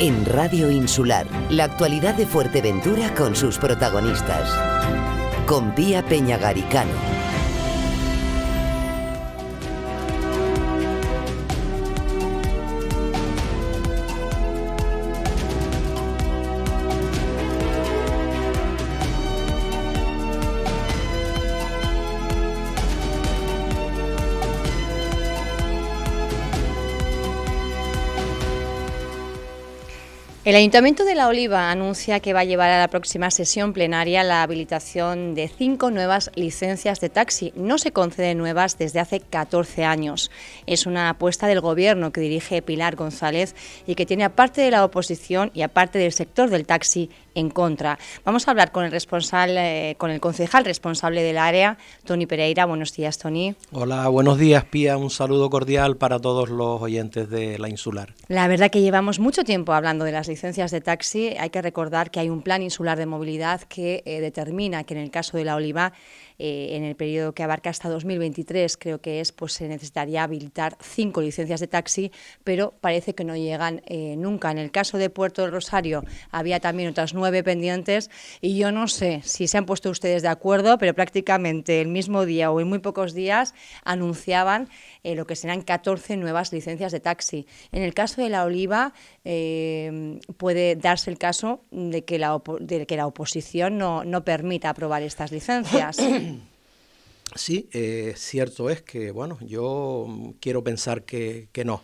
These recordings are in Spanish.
en Radio Insular, la actualidad de Fuerteventura con sus protagonistas. Con Pía Peñagaricano. El Ayuntamiento de La Oliva anuncia que va a llevar a la próxima sesión plenaria la habilitación de cinco nuevas licencias de taxi. No se conceden nuevas desde hace 14 años. Es una apuesta del Gobierno que dirige Pilar González y que tiene aparte de la oposición y aparte del sector del taxi en contra. Vamos a hablar con el responsable, eh, con el concejal responsable del área, Tony Pereira. Buenos días, Tony. Hola, buenos días, Pía. Un saludo cordial para todos los oyentes de la insular. La verdad que llevamos mucho tiempo hablando de las licencias de taxi. Hay que recordar que hay un plan insular de movilidad que eh, determina que en el caso de la Oliva eh, en el periodo que abarca hasta 2023, creo que es, pues se necesitaría habilitar cinco licencias de taxi, pero parece que no llegan eh, nunca. En el caso de Puerto del Rosario había también otras nueve pendientes y yo no sé si se han puesto ustedes de acuerdo, pero prácticamente el mismo día o en muy pocos días anunciaban eh, lo que serán 14 nuevas licencias de taxi. En el caso de la Oliva puede darse el caso de que la, de que la oposición no, no permita aprobar estas licencias. Sí, eh, cierto es que, bueno, yo quiero pensar que, no.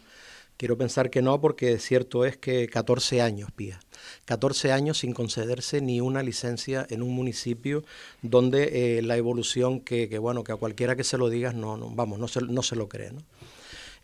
Quiero pensar que no porque cierto es que 14 años, Pía. 14 años sin concederse ni una licencia en un municipio donde eh, la evolución que, que, bueno, que a cualquiera que se lo digas, no, no vamos, no se, no se lo cree, ¿no?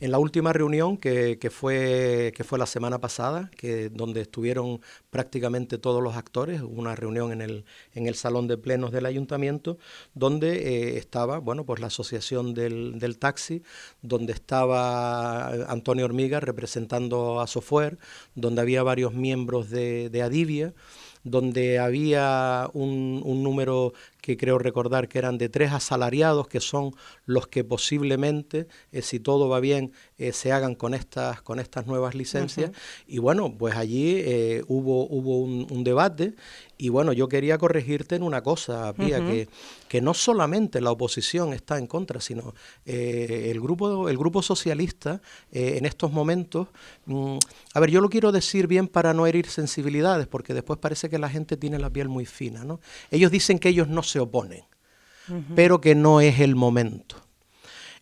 En la última reunión que, fue, que fue la semana pasada, que, donde estuvieron prácticamente todos los actores, una reunión en el, en el Salón de Plenos del Ayuntamiento, donde eh, estaba bueno, pues la Asociación del, del, Taxi, donde estaba Antonio Hormiga representando a Sofuer, donde había varios miembros de, Adivia, donde había un, número que creo recordar que eran de tres asalariados, que son los que posiblemente, eh, si todo va bien, eh, se hagan con estas, con estas nuevas licencias. Y bueno, pues allí eh, hubo, hubo un, debate y bueno, yo quería corregirte en una cosa, Pía, que, que no solamente la oposición está en contra, sino el, grupo, el grupo socialista en estos momentos, mm, a ver, yo lo quiero decir bien para no herir sensibilidades, porque después parece que la gente tiene la piel muy fina, ¿no? Ellos dicen que ellos no se oponen, pero que no es el momento.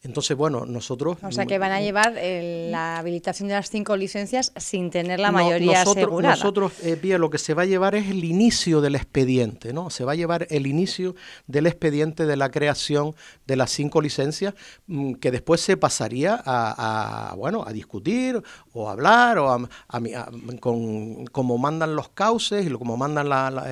Entonces, bueno, nosotros... O sea, que van a llevar la habilitación de las cinco licencias sin tener la mayoría nosotros, asegurada. Nosotros, eh, lo que se va a llevar es el inicio del expediente, ¿no? Se va a llevar el inicio del expediente de la creación de las cinco licencias mm, que después se pasaría a, bueno, a discutir o a hablar o a, con como mandan los cauces y como mandan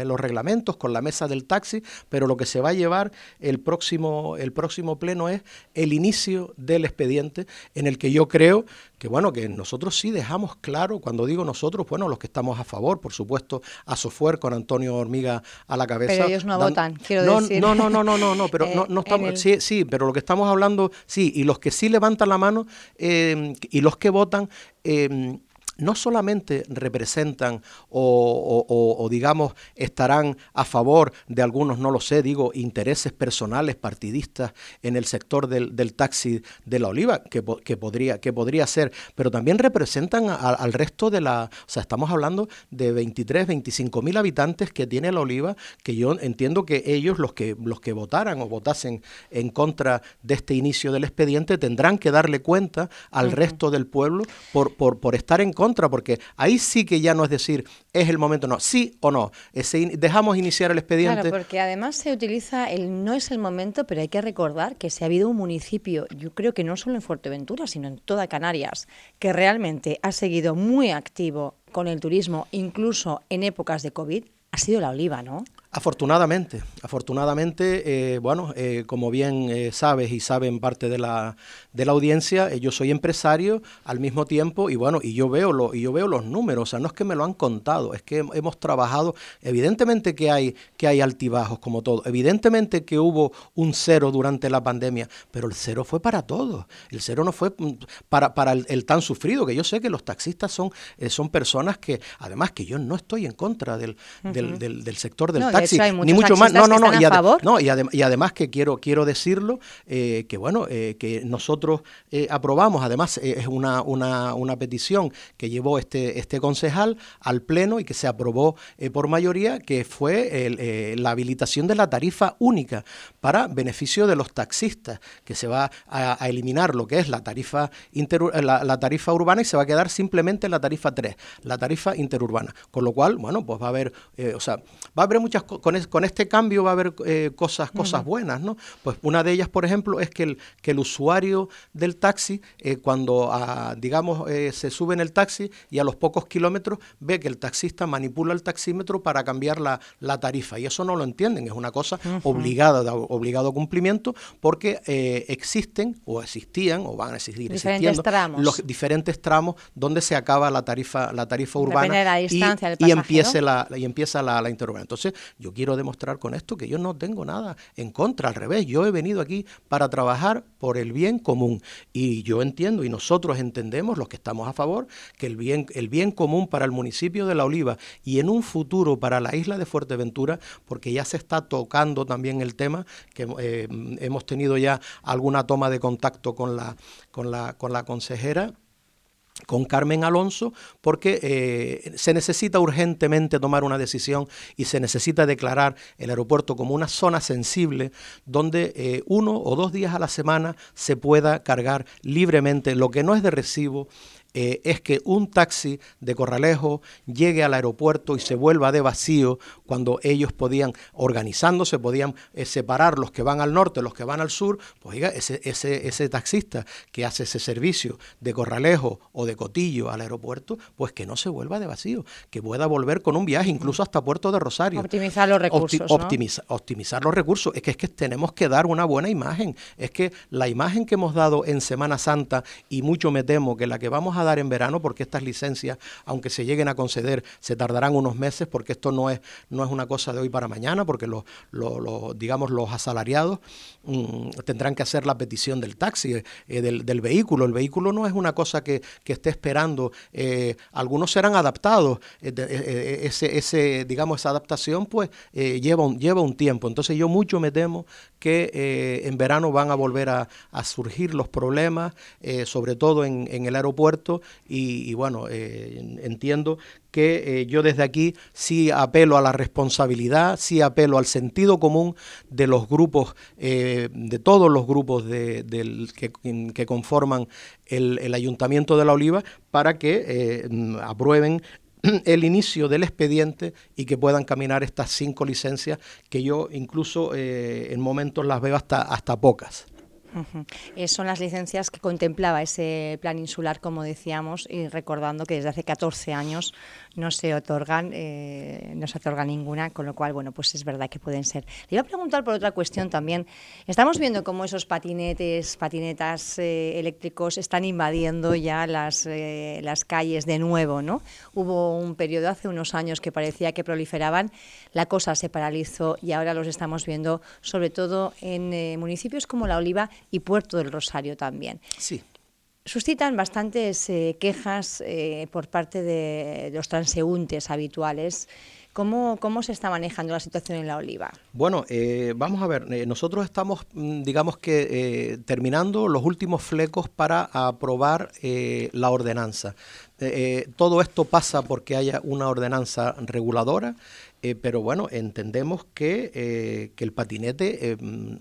los reglamentos con la mesa del taxi, pero lo que se va a llevar el próximo, el próximo pleno es el inicio del expediente en el que yo creo que bueno, que nosotros sí dejamos claro, cuando digo nosotros, bueno, los que estamos a favor, por supuesto, a Sofuer con Antonio Hormiga a la cabeza. Pero ellos no votan, quiero no, decir. No, no, no, no, no, no, pero no, no, estamos, sí, sí, pero lo que estamos hablando, sí, y los que sí levantan la mano eh, y los que votan, eh, no solamente representan o, digamos estarán a favor de algunos, no lo sé, digo, intereses personales partidistas en el sector del, taxi de la oliva, que, podría, que podría ser, pero también representan al resto de la, o sea, estamos hablando de 23, 25 mil habitantes que tiene la oliva, que yo entiendo que ellos, los que, los que votaran o votasen en contra de este inicio del expediente, tendrán que darle cuenta al resto del pueblo por, por, por estar en contra porque ahí sí que ya no es decir, es el momento, no, sí o no. dejamos iniciar el expediente. Claro, porque además se utiliza el no es el momento, pero hay que recordar que si ha habido un municipio, yo creo que no solo en Fuerteventura, sino en toda Canarias, que realmente ha seguido muy activo con el turismo, incluso en épocas de COVID, ha sido la oliva, ¿no? Afortunadamente, afortunadamente, eh, bueno, eh, como bien eh, sabes y saben parte de la, de la audiencia, yo soy empresario al mismo tiempo y bueno, y yo veo lo, y yo veo los números, o sea, no es que me lo han contado, es que hemos trabajado, evidentemente que hay, que hay altibajos como todo, evidentemente que hubo un cero durante la pandemia, pero el cero fue para todos, el cero no fue mm, para, para el, tan sufrido, que yo sé que los taxistas son, son personas que, además que yo no estoy en contra del, del, del, sector del ni mucho más. No, no, no. Y, no y, además que quiero, quiero decirlo, eh, que bueno, eh, que nosotros eh, aprobamos, además es una, una, una, petición que llevó este, este concejal al Pleno y que se aprobó por mayoría, que fue la habilitación de la tarifa única para beneficio de los taxistas, que se va a, eliminar lo que es la tarifa, la, tarifa urbana y se va a quedar simplemente la tarifa 3, la tarifa interurbana. Con lo cual, bueno, pues va a haber, o sea, va a haber muchas con, con este cambio va a haber eh, cosas, cosas buenas, ¿no? Pues una de ellas, por ejemplo, es que el, que el usuario del taxi, eh, cuando, ah, digamos, eh, se sube en el taxi y a los pocos kilómetros ve que el taxista manipula el taxímetro para cambiar la, tarifa. Y eso no lo entienden, es una cosa obligada, obligado a cumplimiento, porque existen o existían o van a existir diferentes tramos. los diferentes tramos donde se acaba la tarifa, la tarifa urbana y, y, empiece la, y empieza la, la. Entonces, yo quiero demostrar con esto que yo no tengo nada en contra, al revés, yo he venido aquí para trabajar por el bien común. Y yo entiendo y nosotros entendemos, los que estamos a favor, que el bien, el bien común para el municipio de La Oliva y en un futuro para la isla de Fuerteventura, porque ya se está tocando también el tema, que eh, hemos tenido ya alguna toma de contacto con la, con la, con la consejera con Carmen Alonso porque eh, se necesita urgentemente tomar una decisión y se necesita declarar el aeropuerto como una zona sensible donde eh, uno o dos días a la semana se pueda cargar libremente lo que no es de recibo eh, es que un taxi de Corralejo llegue al aeropuerto y se vuelva de vacío cuando ellos podían, organizándose, podían eh, separar los que van al norte, los que van al sur, pues oiga, ese, ese, ese taxista que hace ese servicio de Corralejo o de Cotillo al aeropuerto, pues que no se vuelva de vacío, que pueda volver con un viaje incluso hasta Puerto de Rosario. Optimizar los recursos. optimizar los recursos. Es que es que tenemos que dar una buena imagen. Es que la imagen que hemos dado en Semana Santa y mucho me temo que la que vamos a dar en verano, porque estas licencias, aunque se lleguen a conceder, se tardarán unos meses, porque esto no es, no es una cosa de hoy para mañana, porque los, digamos, los asalariados mm, tendrán que hacer la petición del taxi, eh, del, vehículo. El vehículo no es una cosa que, esté esperando. Eh, algunos serán adaptados. Eh, ese, ese, digamos, esa adaptación, pues, lleva, un, lleva un tiempo. Entonces yo mucho me temo que en verano van a volver a, surgir los problemas, sobre todo en el aeropuerto y, bueno, eh, entiendo que eh, yo desde aquí sí apelo a la responsabilidad, sí apelo al sentido común de los grupos, eh, de todos los grupos de, del, que, conforman el, el, Ayuntamiento de La Oliva para que aprueben el inicio del expediente y que puedan caminar estas cinco licencias que yo incluso en momentos las veo hasta, hasta pocas. Eh, son las licencias que contemplaba ese plan insular, como decíamos, y recordando que desde hace 14 años no se otorgan, eh, no se otorga ninguna, con lo cual, bueno, pues es verdad que pueden ser. Le iba a preguntar por otra cuestión también. Estamos viendo cómo esos patinetes, patinetas eh, eléctricos están invadiendo ya las, las calles de nuevo, ¿no? Hubo un periodo hace unos años que parecía que proliferaban, la cosa se paralizó y ahora los estamos viendo sobre todo en municipios como La Oliva y Puerto del Rosario también. Sí. Suscitan bastantes eh, quejas eh, por parte de los transeúntes habituales. ¿Cómo, ¿Cómo, se está manejando la situación en la oliva? Bueno, eh, vamos a ver, nosotros estamos, mm, digamos que, terminando los últimos flecos para aprobar la ordenanza. todo esto pasa porque haya una ordenanza reguladora eh, pero bueno, entendemos que, eh, que el patinete, eh,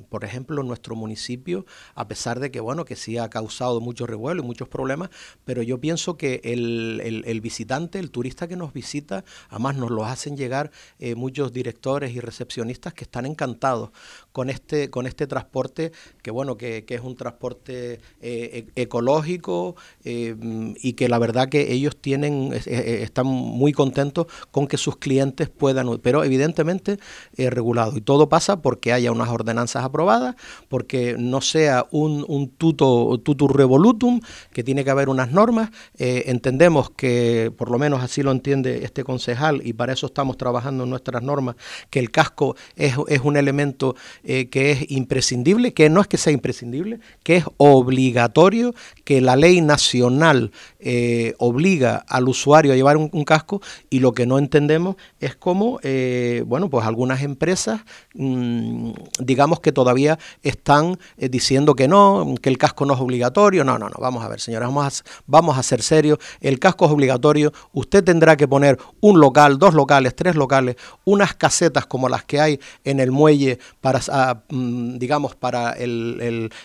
por ejemplo, en nuestro municipio, a pesar de que bueno, que sí ha causado mucho revuelo y muchos problemas, pero yo pienso que el, el, visitante, el turista que nos visita, además nos lo hacen llegar muchos directores y recepcionistas que están encantados con este, con este transporte, que bueno, que, es un transporte e, ecológico y que la verdad que ellos tienen, están muy contentos con que sus clientes puedan, pero evidentemente regulado. Y todo pasa porque haya unas ordenanzas aprobadas, porque no sea un, un tutu revolutum, que tiene que haber unas normas. entendemos que, por lo menos así lo entiende este concejal, y para eso estamos trabajando en nuestras normas, que el casco es, un elemento eh, que es imprescindible, que no es que sea imprescindible, que es obligatorio, que la ley nacional eh, obliga al usuario a llevar un, casco y lo que no entendemos es cómo, eh, bueno, pues algunas empresas, mm, digamos que todavía están diciendo que no, que el casco no es obligatorio. No, no, no, vamos a ver, señores, vamos a, vamos a ser serios. El casco es obligatorio. Usted tendrá que poner un local, dos locales, tres locales, unas casetas como las que hay en el muelle para, ah, mm, digamos, para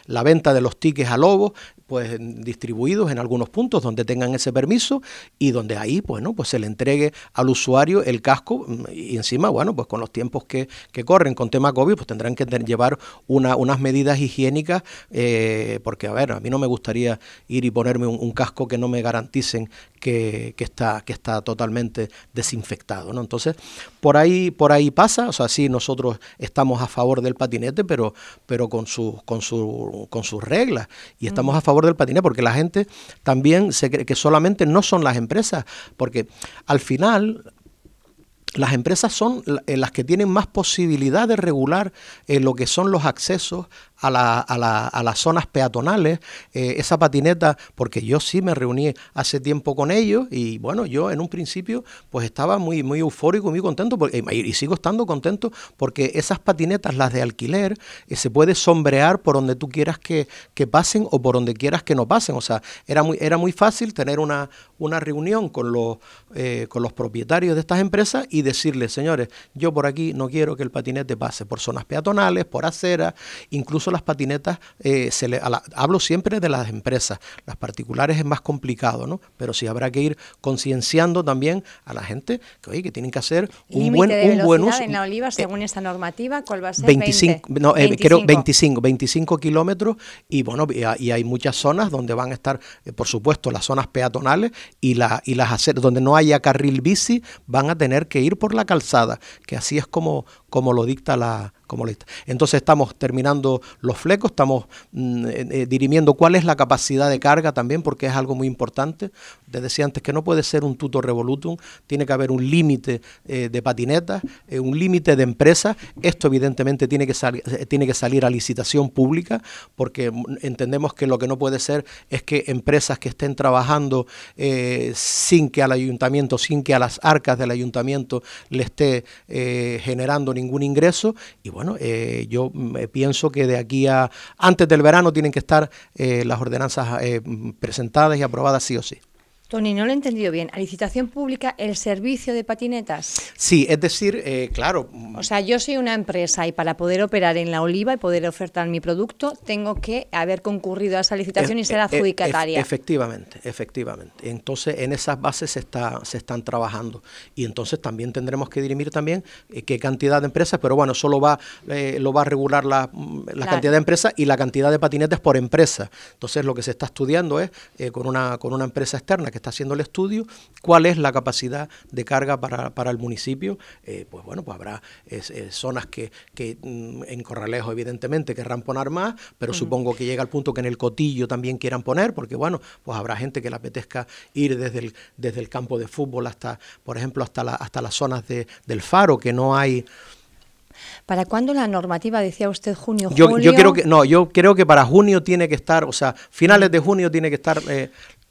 la venta de los tickets a lobo, pues distribuidos en algunos puntos donde tengan ese permiso y donde ahí bueno pues se le entregue al usuario el casco mm, y encima bueno pues con los tiempos que, corren con tema COVID pues tendrán que llevar una, unas medidas higiénicas eh, porque a ver a mí no me gustaría ir y ponerme un, casco que no me garanticen que, está que está totalmente desinfectado ¿no? entonces por ahí por ahí pasa o sea sí nosotros estamos a favor del patinete pero pero con sus con su, con sus reglas y estamos a favor del patinete, porque la gente también se cree que solamente no son las empresas, porque al final las empresas son eh, las que tienen más posibilidad de regular eh, lo que son los accesos a, la, a, la, a las zonas peatonales, eh, esa patineta, porque yo sí me reuní hace tiempo con ellos y bueno, yo en un principio pues estaba muy, muy eufórico, muy contento porque, y sigo estando contento porque esas patinetas, las de alquiler, eh, se puede sombrear por donde tú quieras que, que, pasen o por donde quieras que no pasen. O sea, era muy, era muy fácil tener una, una reunión con los, eh, con los propietarios de estas empresas y decirles, señores, yo por aquí no quiero que el patinete pase por zonas peatonales, por aceras, incluso las patinetas, eh, se le, hablo siempre de las empresas, las particulares es más complicado, ¿no? Pero sí habrá que ir concienciando también a la gente que, oye, que tienen que hacer un buen, un buen uso. en la oliva, eh, según esta normativa, ¿cuál va a ser? 25, no, 25. 25, kilómetros y bueno, y, hay muchas zonas donde van a estar, eh, por supuesto, las zonas peatonales y, la, y las aceras, donde no haya carril bici, van a tener que ir por la calzada, que así es como, como lo dicta la, como lista. Entonces estamos terminando los flecos, estamos mm, eh, eh, dirimiendo cuál es la capacidad de carga también, porque es algo muy importante. Te decía antes que no puede ser un tuto revolutum, tiene que haber un límite eh, de patinetas, un límite de empresas. Esto evidentemente tiene que, tiene que salir a licitación pública, porque entendemos que lo que no puede ser es que empresas que estén trabajando sin que al ayuntamiento, sin que a las arcas del ayuntamiento le esté generando ningún ingreso, y bueno, bueno, eh, yo mm, eh, pienso que de aquí a antes del verano tienen que estar eh, las ordenanzas presentadas y aprobadas sí o sí. Tony, no lo he entendido bien. ¿A licitación pública el servicio de patinetas? Sí, es decir, eh, claro. O sea, yo soy una empresa y para poder operar en la oliva y poder ofertar mi producto, tengo que haber concurrido a esa licitación y ser adjudicataria. efectivamente, efectivamente. Entonces, en esas bases se, está, se están trabajando. Y entonces también tendremos que dirimir también eh, qué cantidad de empresas, pero bueno, solo va, eh, lo va a regular la, mm, la cantidad de empresas y la cantidad de patinetes por empresa. Entonces, lo que se está estudiando es con, una, con una empresa externa que está haciendo el estudio, cuál es la capacidad de carga para, el municipio. Eh, pues bueno, pues habrá zonas que, que mm, en Corralejo evidentemente querrán poner más, pero supongo que llega el punto que en el Cotillo también quieran poner, porque bueno, pues habrá gente que le apetezca ir desde el, desde el campo de fútbol hasta, por ejemplo, hasta, la, hasta las zonas de, del faro, que no hay... ¿Para cuándo la normativa decía usted junio, yo, Yo creo que no, yo creo que para junio tiene que estar, o sea, finales de junio tiene que estar eh,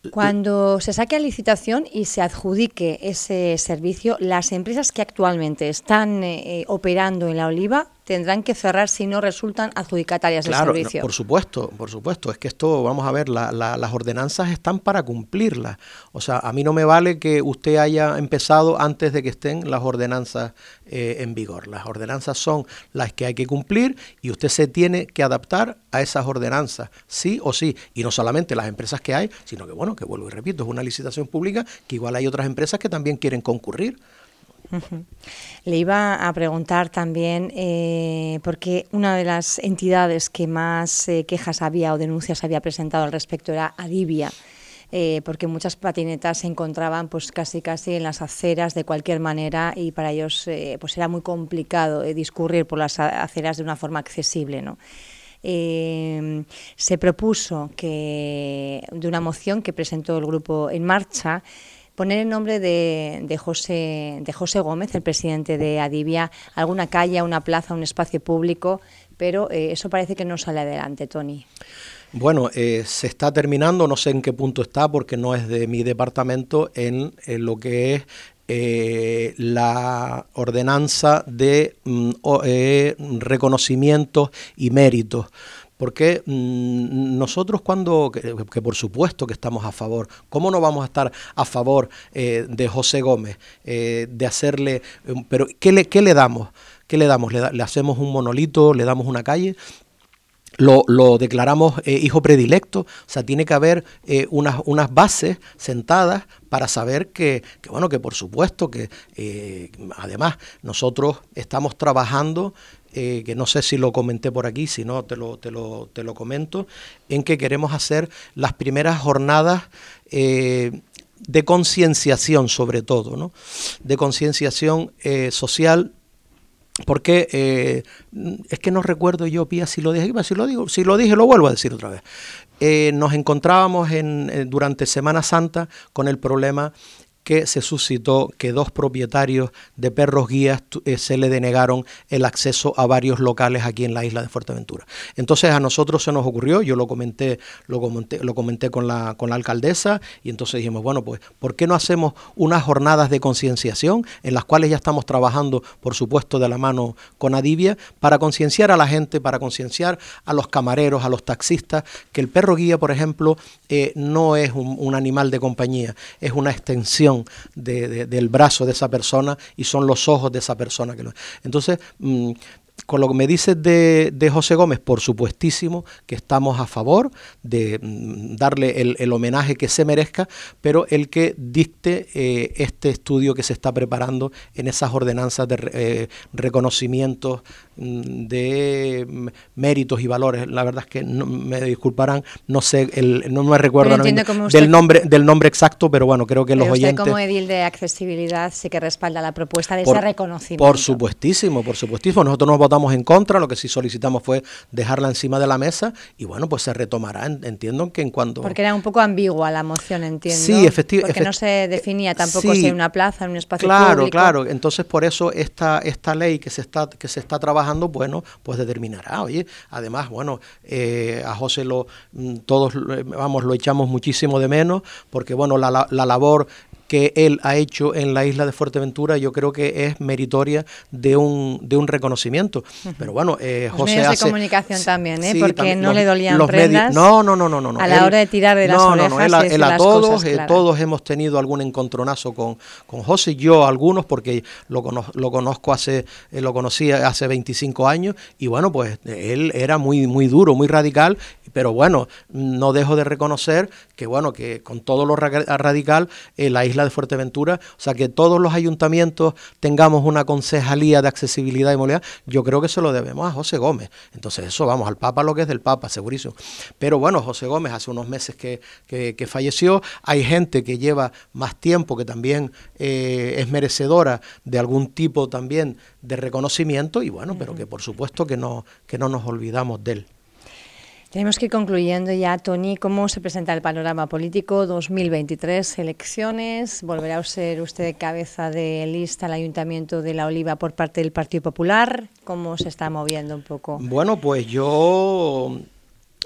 cuando se saque a licitación y se adjudique ese servicio, las empresas que actualmente están eh, operando en la oliva tendrán que cerrar si no resultan adjudicatarias del servicio. por supuesto, por supuesto. Es que esto, vamos a ver, las ordenanzas están para cumplirlas. O sea, a mí no me vale que usted haya empezado antes de que estén las ordenanzas eh, en vigor. Las ordenanzas son las que hay que cumplir y usted se tiene que adaptar a esas ordenanzas, sí o sí. Y no solamente las empresas que hay, sino que, bueno, que vuelvo y repito, es una licitación pública que igual hay otras empresas que también quieren concurrir. Le iba a preguntar también, eh, porque una de las entidades que más eh, quejas había o denuncias había presentado al respecto era Adivia. Eh, porque muchas patinetas se encontraban pues casi casi en las aceras de cualquier manera y para ellos pues era muy complicado discurrir por las aceras de una forma accesible, ¿no? se propuso que de una moción que presentó el grupo En Marcha poner el nombre de, José, de José Gómez, el presidente de Adivia, alguna calle, una plaza, un espacio público, pero eh, eso parece que no sale adelante, Tony. Bueno, eh, se está terminando, no sé en qué punto está, porque no es de mi departamento, en, lo que es eh, la ordenanza de mm, reconocimientos y méritos porque mm, nosotros cuando, que, por supuesto que estamos a favor, ¿cómo no vamos a estar a favor eh, de José Gómez, eh, de hacerle, pero ¿qué le, qué le damos? ¿Qué le damos? ¿Le, ¿Le, hacemos un monolito? ¿Le damos una calle? Lo, lo, declaramos eh, hijo predilecto, o sea, tiene que haber unas, unas bases sentadas para saber que, que bueno, que por supuesto que además nosotros estamos trabajando eh, que no sé si lo comenté por aquí, si no te lo, te lo, te lo comento, en que queremos hacer las primeras jornadas eh, de concienciación sobre todo, ¿no? de concienciación eh, social porque es que no recuerdo yo, Pía, si lo dije, si lo digo, si lo dije, lo vuelvo a decir otra vez. nos encontrábamos en, durante Semana Santa con el problema que se suscitó que dos propietarios de perros guías eh, se le denegaron el acceso a varios locales aquí en la isla de Fuerteventura. Entonces a nosotros se nos ocurrió, yo lo comenté, lo comenté, lo comenté con, la, con la alcaldesa y entonces dijimos, bueno, pues, ¿por qué no hacemos unas jornadas de concienciación en las cuales ya estamos trabajando, por supuesto, de la mano con Adivia, para concienciar a la gente, para concienciar a los camareros, a los taxistas, que el perro guía, por ejemplo, eh, no es un animal de compañía, es una extensión del brazo de esa persona y son los ojos de esa persona. que lo, Entonces, mm, con lo que me dices de, José Gómez, por supuestísimo que estamos a favor de mm, darle el, homenaje que se merezca, pero el que dicte eh, este estudio que se está preparando en esas ordenanzas de eh, reconocimientos mm, de mm, méritos y valores. La verdad es que no, me disculparán, no sé, el, no me recuerdo del nombre del nombre exacto, pero bueno, creo que los usted oyentes. como edil de accesibilidad sí que respalda la propuesta de ese reconocimiento. Por supuestísimo, por supuestísimo. Nosotros nos votamos en contra, lo que sí solicitamos fue dejarla encima de la mesa y bueno, pues se retomará. Entiendo que en cuanto... Porque era un poco ambigua la moción, entiendo. Sí, efectivamente. Porque no se definía tampoco si hay una plaza, en un espacio claro, público. Claro, claro. Entonces por eso esta, esta ley que se está, que se está trabajando, bueno, pues determinará. Oye, además, bueno, eh, a José lo, mm, todos, vamos, lo echamos muchísimo de menos porque bueno, la, la labor que él ha hecho en la isla de Fuerteventura, yo creo que es meritoria de un, de un reconocimiento. Pero bueno, eh, José medios hace, de comunicación también, ¿eh? porque no le dolían los prendas no, no, no, no, no, a la hora de tirar de las no, orejas. No, no, él, a todos, eh, todos hemos tenido algún encontronazo con, con José, yo algunos, porque lo, lo conozco hace, eh, lo conocí hace 25 años, y bueno, pues él era muy, muy duro, muy radical, pero bueno, no dejo de reconocer que bueno, que con todo lo radical, en la isla de Fuerteventura, o sea, que todos los ayuntamientos tengamos una concejalía de accesibilidad y movilidad, yo creo que se lo debemos a José Gómez. Entonces, eso vamos, al Papa lo que es del Papa, segurísimo. Pero bueno, José Gómez hace unos meses que, que, falleció, hay gente que lleva más tiempo, que también eh, es merecedora de algún tipo también de reconocimiento, y bueno, pero que por supuesto que no, que no nos olvidamos de él. Tenemos que ir concluyendo ya, Tony, cómo se presenta el panorama político 2023, elecciones, volverá a ser usted cabeza de lista al Ayuntamiento de La Oliva por parte del Partido Popular, ¿cómo se está moviendo un poco? Bueno, pues yo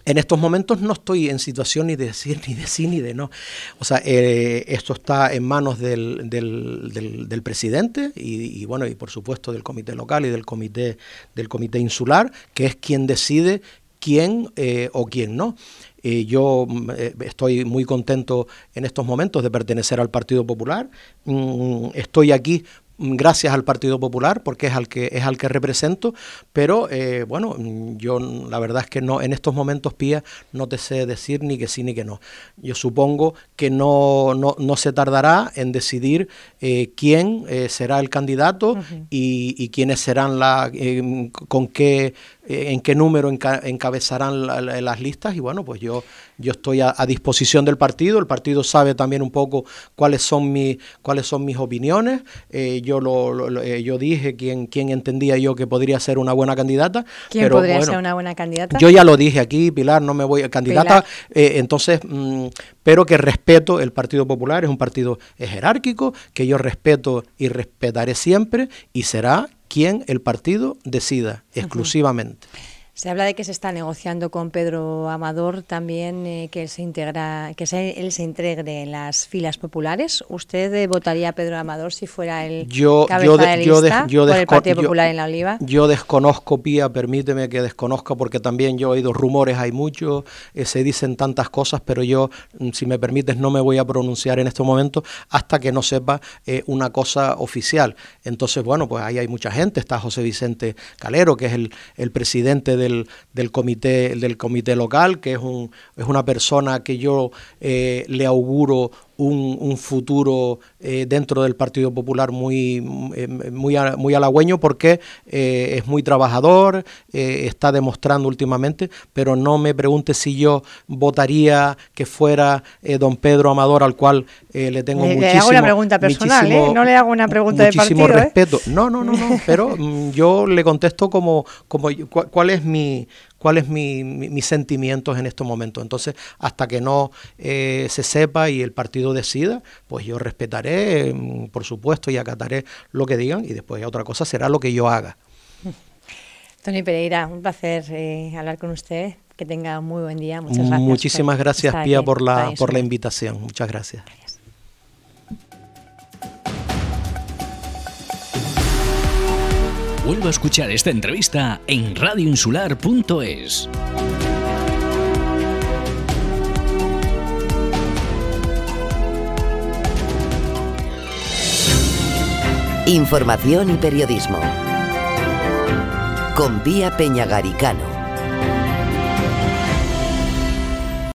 en estos momentos no estoy en situación ni de decir ni de sí ni de no. O sea, eh, esto está en manos del, del, presidente y, y, bueno, y por supuesto del comité local y del comité, del comité insular, que es quien decide quién eh, o quién no. Eh, yo mm, eh, estoy muy contento en estos momentos de pertenecer al Partido Popular. Mm, estoy aquí gracias al Partido Popular, porque es al que es al que represento, pero eh, bueno, yo la verdad es que no en estos momentos, Pía, no te sé decir ni que sí ni que no. Yo supongo que no, no, se tardará en decidir eh, quién eh, será el candidato y, y, quiénes serán la, con qué en qué número encabezarán las listas y bueno, pues yo, yo estoy a, disposición del partido, el partido sabe también un poco cuáles son, mis cuáles son mis opiniones, eh, yo, lo, eh, yo dije quién, quién entendía yo que podría ser una buena candidata. ¿Quién podría ser una buena candidata? Yo ya lo dije aquí, Pilar, no me voy a candidata, entonces, mm, pero que respeto el Partido Popular, es un partido jerárquico, que yo respeto y respetaré siempre y será quien el partido decida exclusivamente. Se habla de que se está negociando con Pedro Amador también eh, que él se integra, que él se integre en las filas populares. ¿Usted eh, votaría a Pedro Amador si fuera el yo, cabeza de, lista por el Partido Popular en la Oliva? Yo desconozco, Pía, permíteme que desconozca porque también yo he oído rumores, hay muchos, eh, se dicen tantas cosas, pero yo, mm, si me permites, no me voy a pronunciar en estos momentos hasta que no sepa una cosa oficial. Entonces, bueno, pues ahí hay mucha gente. Está José Vicente Calero, que es el, el presidente de del, comité, del comité local, que es, un, es una persona que yo eh, le auguro un, futuro eh, dentro del Partido Popular muy, eh, muy, muy halagüeño porque eh, es muy trabajador, está demostrando últimamente, pero no me pregunte si yo votaría que fuera don Pedro Amador, al cual le tengo muchísimo... Le hago una pregunta personal, no le hago una pregunta de partido. respeto. No, no, no, no, pero mm, yo le contesto como, como cuál es mi cuáles mi, mis sentimientos en estos momentos. Entonces, hasta que no eh, se sepa y el partido decida, pues yo respetaré, mm, por supuesto, y acataré lo que digan y después otra cosa será lo que yo haga. Tony Pereira, un placer eh, hablar con usted. Que tenga muy buen día. Muchas gracias. Muchísimas gracias, Pía, por la, por la invitación. Muchas gracias. Vuelvo a escuchar esta entrevista en radioinsular.es. Información y periodismo. Con Vía Peñagaricano.